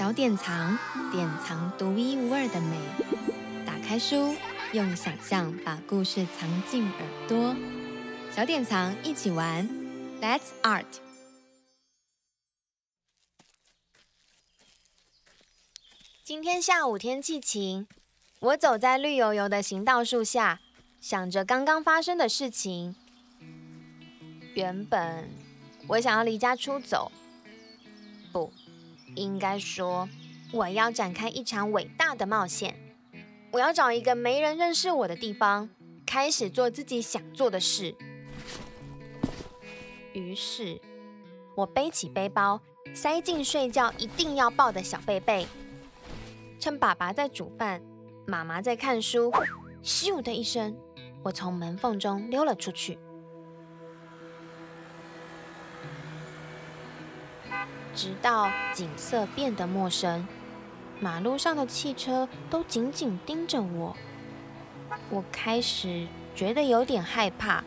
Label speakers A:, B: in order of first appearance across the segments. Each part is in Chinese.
A: 小典藏，典藏独一无二的美。打开书，用想象把故事藏进耳朵。小典藏一起玩，Let's Art。
B: 今天下午天气晴，我走在绿油油的行道树下，想着刚刚发生的事情。原本我想要离家出走，应该说我要展开一场伟大的冒险。我要找一个没人认识我的地方，开始做自己想做的事。于是，我背起背包，塞进睡觉一定要抱的小被被。趁爸爸在煮饭，妈妈在看书，咻的一声，我从门缝中溜了出去。直到景色变得陌生，马路上的汽车都紧紧盯着我，我开始觉得有点害怕。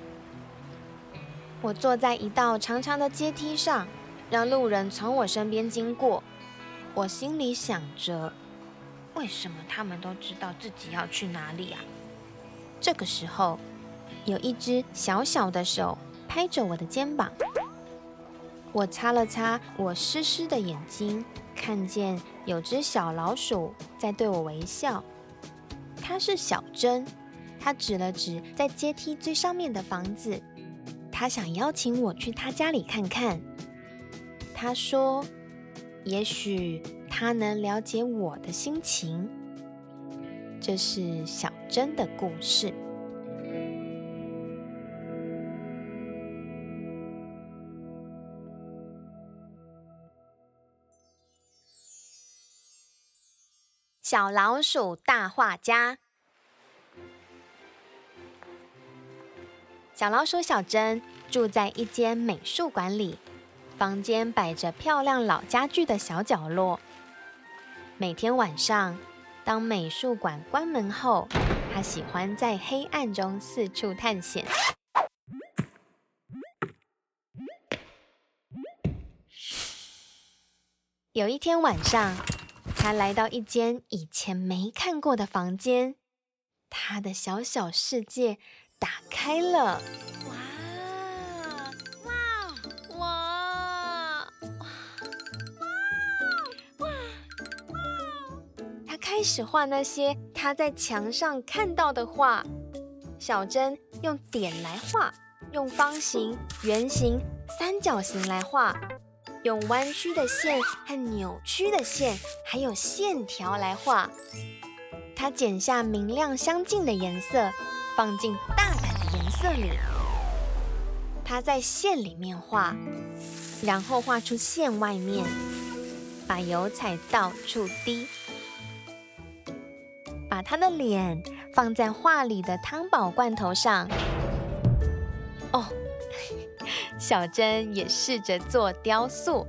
B: 我坐在一道长长的阶梯上，让路人从我身边经过。我心里想着。为什么他们都知道自己要去哪里啊？这个时候，有一只小小的手拍着我的肩膀。我擦了擦我湿湿的眼睛，看见有只小老鼠在对我微笑。它是小珍，它指了指在阶梯最上面的房子，它想邀请我去它家里看看。它说：“也许。”它能了解我的心情。这是小珍的故事。小老鼠大画家。小老鼠小珍住在一间美术馆里，房间摆着漂亮老家具的小角落。每天晚上，当美术馆关门后，他喜欢在黑暗中四处探险。有一天晚上，他来到一间以前没看过的房间，他的小小世界打开了。哇哇哇哇哇哇，他开始画那些他在墙上看到的画。小珍用点来画，用方形、圆形、三角形来画，用弯曲的线和扭曲的线，还有线条来画。他剪下明亮相近的颜色，放进大胆的颜色里。他在线里面画，然后画出线外面，把油彩到处滴。把他的脸放在画里的汤宝罐头上。哦，小珍也试着做雕塑。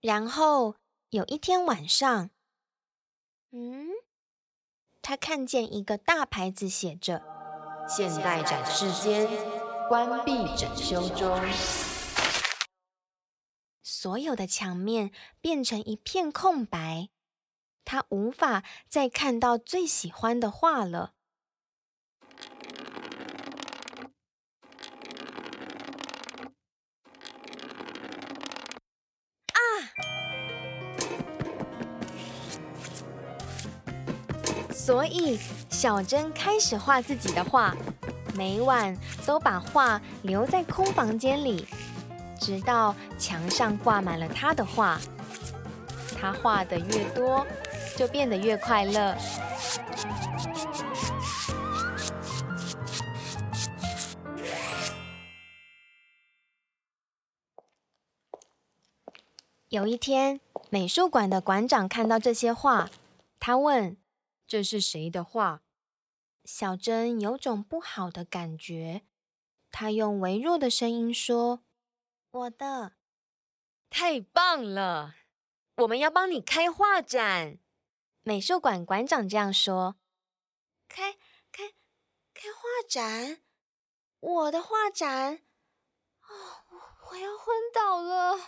B: 然后有一天晚上，嗯，他看见一个大牌子，写着“现代展示间”。关闭整修中，所有的墙面变成一片空白，他无法再看到最喜欢的画了。啊！所以小珍开始画自己的画。每晚都把画留在空房间里，直到墙上挂满了他的画。他画的越多，就变得越快乐。有一天，美术馆的馆长看到这些画，他问：“这是谁的画？”小珍有种不好的感觉，她用微弱的声音说：“我的。”太棒了！我们要帮你开画展。美术馆馆长这样说：“开开开画展，我的画展！哦，我要昏倒了。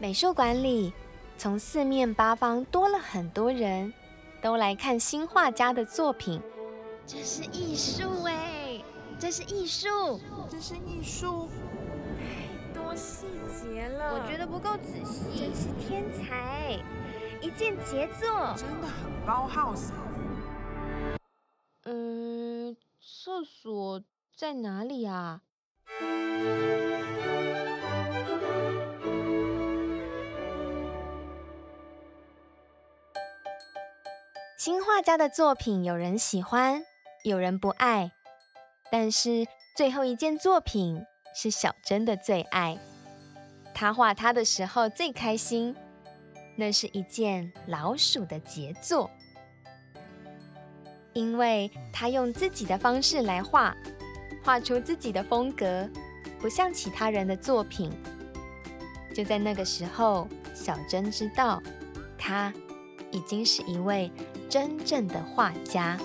B: 美术馆里，从四面八方多了很多人，都来看新画家的作品。
A: 这是艺术哎，这是艺术，
C: 这是艺术，
A: 太多细节了，
B: 我觉得不够仔细。
A: 真是天才，一件杰作，
C: 真的很高耗色。
B: 嗯，厕所在哪里啊？新画家的作品，有人喜欢，有人不爱。但是最后一件作品是小珍的最爱，他画他的时候最开心。那是一件老鼠的杰作，因为他用自己的方式来画，画出自己的风格，不像其他人的作品。就在那个时候，小珍知道他已经是一位真正的画家。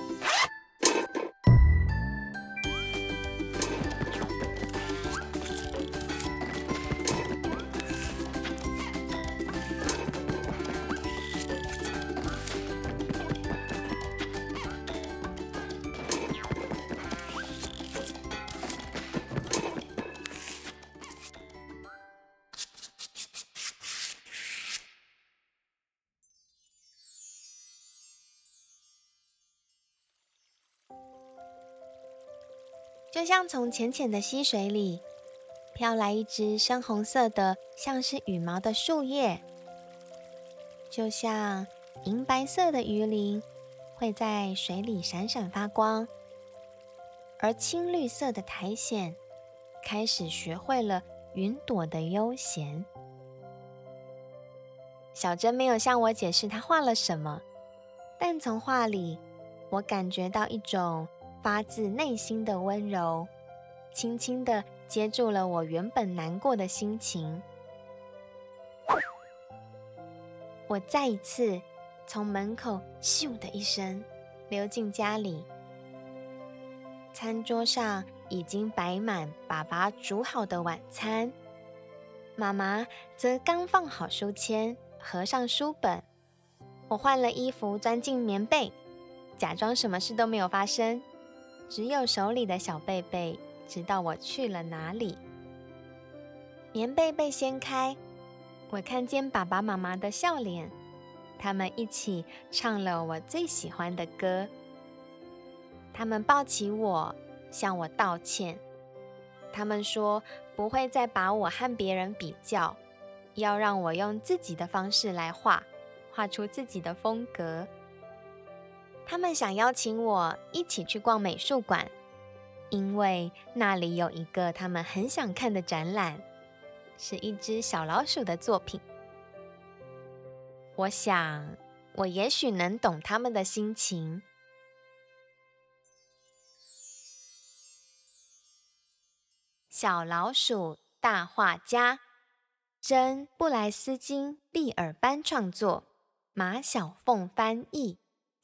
B: 就像从浅浅的溪水里飘来一只深红色的，像是羽毛的树叶；就像银白色的鱼鳞会在水里闪闪发光，而青绿色的苔藓开始学会了云朵的悠闲。小珍没有向我解释他画了什么，但从画里我感觉到一种。发自内心的温柔，轻轻地接住了我原本难过的心情。我再一次从门口咻的一声溜进家里，餐桌上已经摆满爸爸煮好的晚餐，妈妈则刚放好书签，合上书本。我换了衣服，钻进棉被，假装什么事都没有发生。只有手里的小贝贝知道我去了哪里。棉被被掀开，我看见爸爸妈妈的笑脸，他们一起唱了我最喜欢的歌。他们抱起我，向我道歉。他们说不会再把我和别人比较，要让我用自己的方式来画，画出自己的风格。他们想邀请我一起去逛美术馆，因为那里有一个他们很想看的展览，是一只小老鼠的作品。我想，我也许能懂他们的心情。小老鼠大画家，珍·布莱斯金利尔班创作，马小凤翻译。